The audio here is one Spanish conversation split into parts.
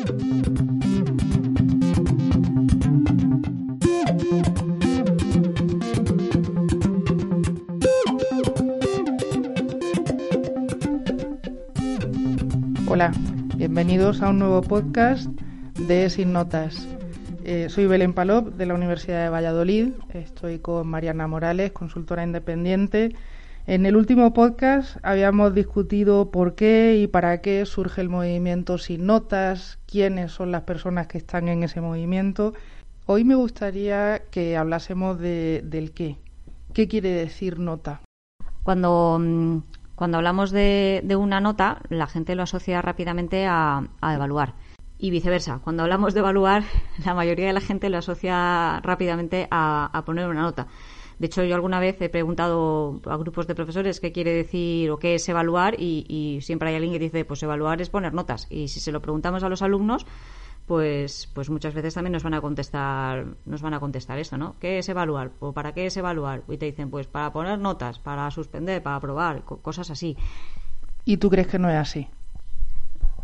Hola, bienvenidos a un nuevo podcast de Sin Notas. Eh, soy Belén Palop de la Universidad de Valladolid. Estoy con Mariana Morales, consultora independiente. En el último podcast habíamos discutido por qué y para qué surge el movimiento Sin Notas, quiénes son las personas que están en ese movimiento. Hoy me gustaría que hablásemos de, del qué. ¿Qué quiere decir nota? Cuando mm, cuando hablamos de, una nota, la gente lo asocia rápidamente a, evaluar. Y viceversa, cuando hablamos de evaluar, la mayoría de la gente lo asocia rápidamente a, poner una nota. De hecho, yo alguna vez he preguntado a grupos de profesores qué quiere decir o qué es evaluar y, siempre hay alguien que dice, pues evaluar es poner notas. Y si se lo preguntamos a los alumnos, pues, pues muchas veces también nos van a contestar, nos van a contestar esto, ¿no? ¿Qué es evaluar? ¿O para qué es evaluar? Y te dicen, pues para poner notas, para suspender, para aprobar, cosas así. ¿Y tú crees que no es así?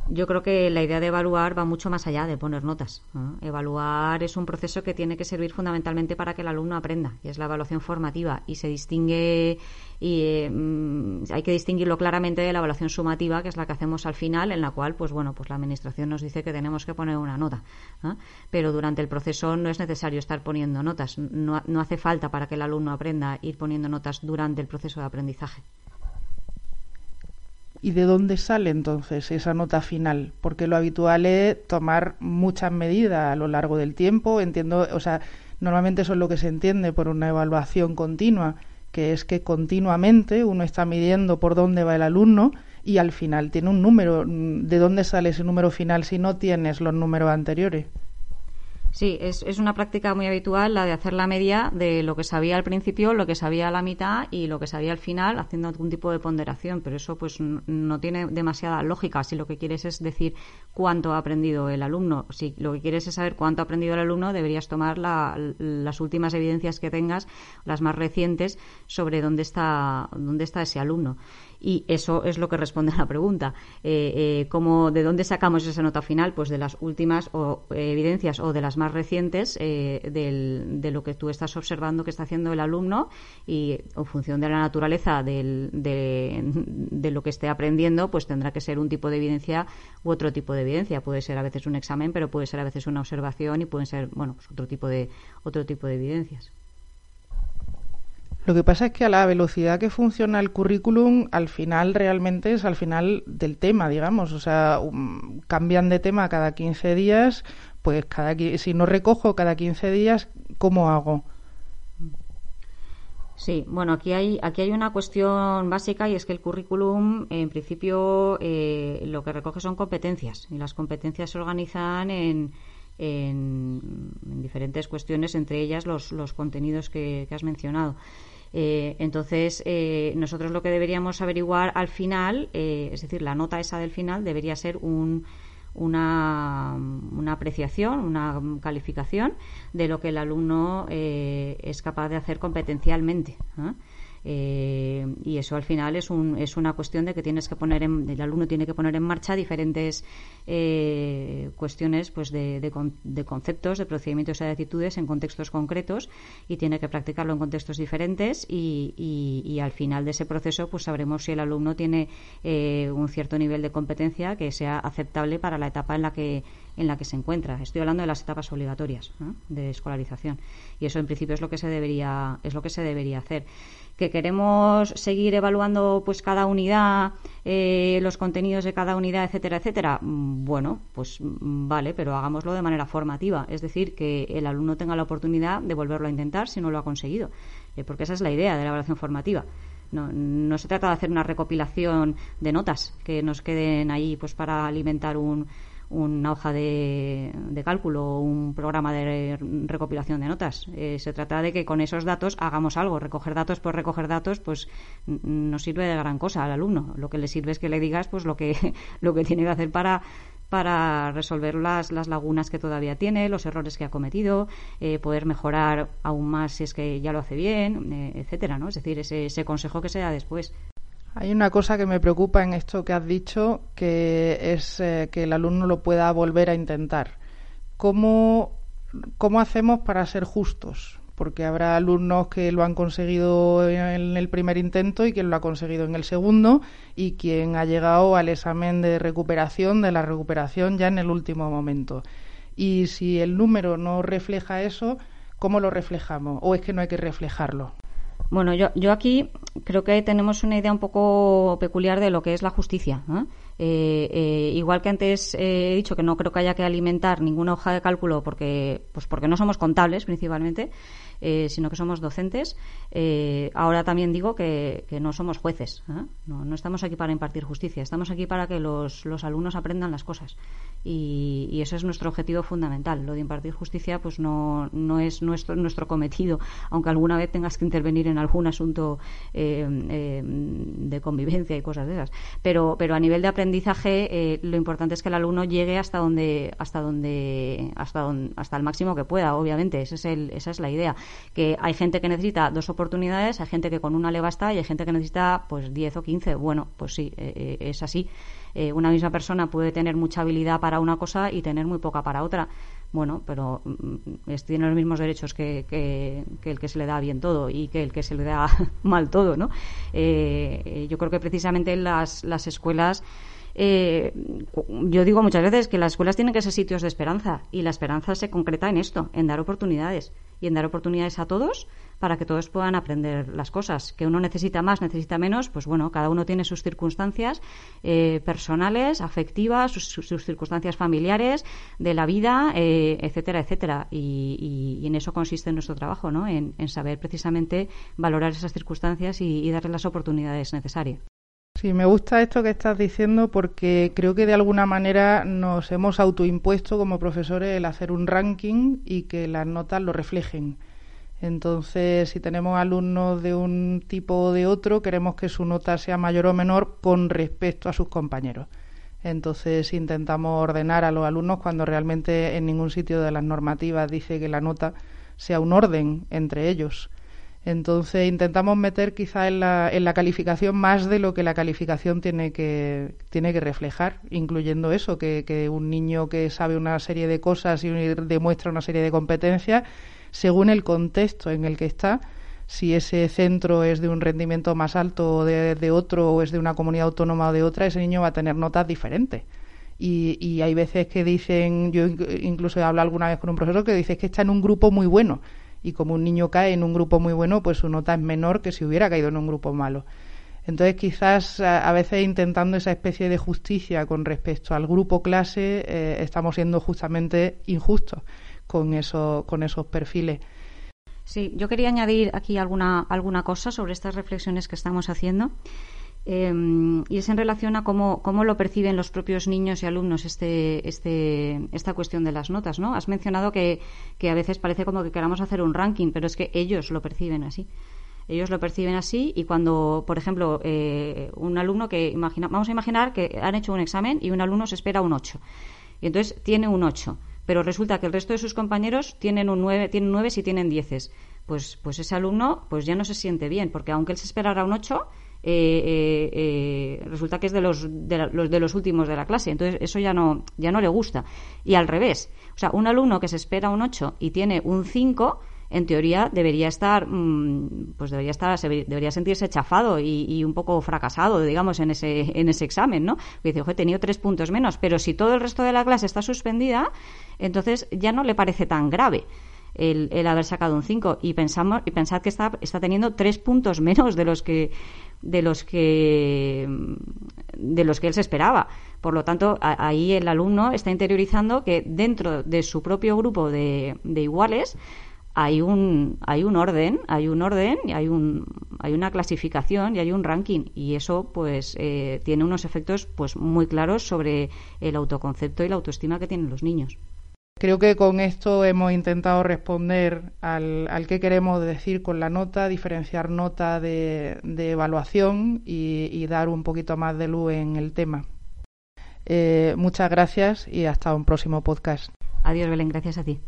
Yo creo que la idea de evaluar va mucho más allá de poner notas. Evaluar es un proceso que tiene que servir fundamentalmente para que el alumno aprenda, y es la evaluación formativa, y se distingue, y mm, hay que distinguirlo claramente de la evaluación sumativa, que es la que hacemos al final, en la cual, pues bueno, pues la administración nos dice que tenemos que poner una nota. Pero durante el proceso no es necesario estar poniendo notas. No, no hace falta para que el alumno aprenda ir poniendo notas durante el proceso de aprendizaje. ¿Y de dónde sale entonces esa nota final? Porque lo habitual es tomar muchas medidas a lo largo del tiempo. Entiendo, o sea, normalmente eso es lo que se entiende por una evaluación continua, que es que continuamente uno está midiendo por dónde va el alumno y al final tiene un número. ¿De dónde sale ese número final si no tienes los números anteriores? Sí, es, es, una práctica muy habitual la de hacer la media de lo que sabía al principio, lo que sabía a la mitad y lo que sabía al final, haciendo algún tipo de ponderación, pero eso pues no tiene demasiada lógica. Si lo que quieres es decir cuánto ha aprendido el alumno, si lo que quieres es saber cuánto ha aprendido el alumno, deberías tomar las últimas evidencias que tengas, las más recientes, sobre dónde está, dónde está ese alumno y eso es lo que responde a la pregunta. Eh, eh ¿De dónde sacamos esa nota final? Pues de las últimas o, eh, evidencias o de las más recientes eh, de lo que tú estás observando que está haciendo el alumno y en función de la naturaleza de, de, lo que esté aprendiendo, pues tendrá que ser un tipo de evidencia u otro tipo de evidencia. Puede ser a veces un examen, pero puede ser a veces una observación y pueden ser, bueno, pues otro tipo de, otro tipo de evidencias. Lo que pasa es que a la velocidad que funciona el currículum, al final realmente es al final del tema, digamos. O sea, um, cambian de tema cada 15 días, pues cada si no recojo cada 15 días, ¿cómo hago? Sí, bueno, aquí hay, aquí hay una cuestión básica y es que el currículum, en principio, eh, lo que recoge son competencias y las competencias se organizan en, en, diferentes cuestiones, entre ellas los, los contenidos que has mencionado. Eh, entonces, eh, nosotros lo que deberíamos averiguar al final, eh, es decir, la nota esa del final debería ser una, una, apreciación, una calificación de lo que el alumno es capaz de hacer competencialmente. Eh, y eso al final es, un, es una cuestión de que tienes que poner en, el alumno tiene que poner en marcha diferentes eh, cuestiones pues de, de, conceptos, de procedimientos y de actitudes en contextos concretos y tiene que practicarlo en contextos diferentes y, al final de ese proceso pues sabremos si el alumno tiene eh, un cierto nivel de competencia que sea aceptable para la etapa en la que en la que se encuentra. Estoy hablando de las etapas obligatorias de escolarización y eso en principio es lo que se debería es lo que se debería hacer que queremos seguir evaluando pues cada unidad, eh, los contenidos de cada unidad, etcétera, etcétera, mm, bueno, pues mm, vale, pero hagámoslo de manera formativa, es decir, que el alumno tenga la oportunidad de volverlo a intentar si no lo ha conseguido, eh, porque esa es la idea de la evaluación formativa. No, no se trata de hacer una recopilación de notas que nos queden ahí pues para alimentar un, una hoja de, cálculo o un programa de recopilación de notas. Eh, se trata de que con esos datos hagamos algo. Recoger datos por recoger datos, pues no sirve de gran cosa al alumno. Lo que le sirve es que le digas pues lo que, lo que tiene que hacer para para resolver las, las lagunas que todavía tiene, los errores que ha cometido, eh, poder mejorar aún más si es que ya lo hace bien, eh, etcétera, ¿no? Es decir, ese, ese consejo que se da después. Hay una cosa que me preocupa en esto que has dicho, que es eh, que el alumno lo pueda volver a intentar. ¿Cómo, ¿Cómo hacemos para ser justos? Porque habrá alumnos que lo han conseguido en el primer intento y quien lo ha conseguido en el segundo y quien ha llegado al examen de recuperación, de la recuperación ya en el último momento. Y si el número no refleja eso, ¿cómo lo reflejamos? ¿O es que no hay que reflejarlo? Bueno, yo, yo aquí creo que tenemos una idea un poco peculiar de lo que es la justicia. Eh, eh, igual que antes he dicho que no creo que haya que alimentar ninguna hoja de cálculo porque, pues porque no somos contables principalmente, eh, sino que somos docentes. Eh, ahora también digo que, no somos jueces. ¿eh? No, estamos aquí para impartir justicia, estamos aquí para que los, alumnos aprendan las cosas. Y, y, ese es nuestro objetivo fundamental. Lo de impartir justicia pues no, no es nuestro, nuestro cometido, aunque alguna vez tengas que intervenir en algún asunto de convivencia y cosas de esas. Pero, pero a nivel de aprendizaje, lo importante es que el alumno llegue hasta donde, hasta donde, hasta hasta el máximo que pueda, obviamente. Ese es el, esa es la idea que hay gente que necesita dos oportunidades, hay gente que con una le basta y hay gente que necesita pues 10 o 15. Bueno, pues sí, eh, eh, es así. Eh, una misma persona puede tener mucha habilidad para una cosa y tener muy poca para otra. Bueno, pero mm, tiene los mismos derechos que, el que se le da bien todo y que el que se le da mal todo, ¿no? yo creo que precisamente en las, las escuelas yo digo muchas veces que las escuelas tienen que ser sitios de esperanza y la esperanza se concreta en esto, en dar oportunidades y en dar oportunidades a todos para que todos puedan aprender las cosas. Que uno necesita más, necesita menos, pues bueno, cada uno tiene sus circunstancias eh, personales, afectivas, sus, circunstancias familiares, de la vida, eh, etcétera, etcétera. Y, en eso consiste nuestro trabajo, ¿no? En, saber precisamente valorar esas circunstancias y, y darles las oportunidades necesarias. Sí, me gusta esto que estás diciendo porque creo que de alguna manera nos hemos autoimpuesto como profesores el hacer un ranking y que las notas lo reflejen. Entonces, si tenemos alumnos de un tipo o de otro, queremos que su nota sea mayor o menor con respecto a sus compañeros. Entonces, intentamos ordenar a los alumnos cuando realmente en ningún sitio de las normativas dice que la nota sea un orden entre ellos. Entonces intentamos meter quizá en la, en la calificación más de lo que la calificación tiene que, tiene que reflejar, incluyendo eso, que, que un niño que sabe una serie de cosas y demuestra una serie de competencias, según el contexto en el que está, si ese centro es de un rendimiento más alto o de, otro, o es de una comunidad autónoma o de otra, ese niño va a tener notas diferentes. Y, y hay veces que dicen, yo incluso he hablado alguna vez con un profesor que dice que está en un grupo muy bueno y como un niño cae en un grupo muy bueno, pues su nota es menor que si hubiera caído en un grupo malo. Entonces, quizás a, veces intentando esa especie de justicia con respecto al grupo clase, eh, estamos siendo justamente injustos con, eso, con esos perfiles. Sí, yo quería añadir aquí alguna, alguna cosa sobre estas reflexiones que estamos haciendo. Em, y es en relación a cómo, cómo, lo perciben los propios niños y alumnos este, este, esta cuestión de las notas. ¿no? Has mencionado que, que, a veces parece como que queramos hacer un ranking, pero es que ellos lo perciben así. Ellos lo perciben así y cuando, por ejemplo, eh, un alumno que imagina, vamos a imaginar que han hecho un examen y un alumno se espera un 8. Y entonces tiene un 8, pero resulta que el resto de sus compañeros tienen un 9, tienen 9 y tienen 10. Pues, pues ese alumno pues ya no se siente bien, porque aunque él se esperara un 8, eh, eh, eh, resulta que es de los, de, los, de los últimos de la clase. Entonces, eso ya no, ya no le gusta. Y al revés. O sea, un alumno que se espera un 8 y tiene un 5, en teoría debería estar, mm, pues debería estar, debería sentirse chafado y, un poco fracasado, digamos, en ese, en ese examen, ¿no? Porque dice, oye, he tenido tres puntos menos, pero si todo el resto de la clase está suspendida, entonces ya no le parece tan grave el, el haber sacado un 5 y pensamos y pensad que está, está teniendo tres puntos menos de los que de los que de los que él se esperaba. Por lo tanto, ahí el alumno está interiorizando que dentro de su propio grupo de, de iguales hay un hay un orden hay un orden y hay un hay una clasificación y hay un ranking y eso pues eh, tiene unos efectos pues muy claros sobre el autoconcepto y la autoestima que tienen los niños Creo que con esto hemos intentado responder al, al qué queremos decir con la nota, diferenciar nota de, evaluación y, dar un poquito más de luz en el tema. Eh, muchas gracias y hasta un próximo podcast. Adiós, Belén. Gracias a ti.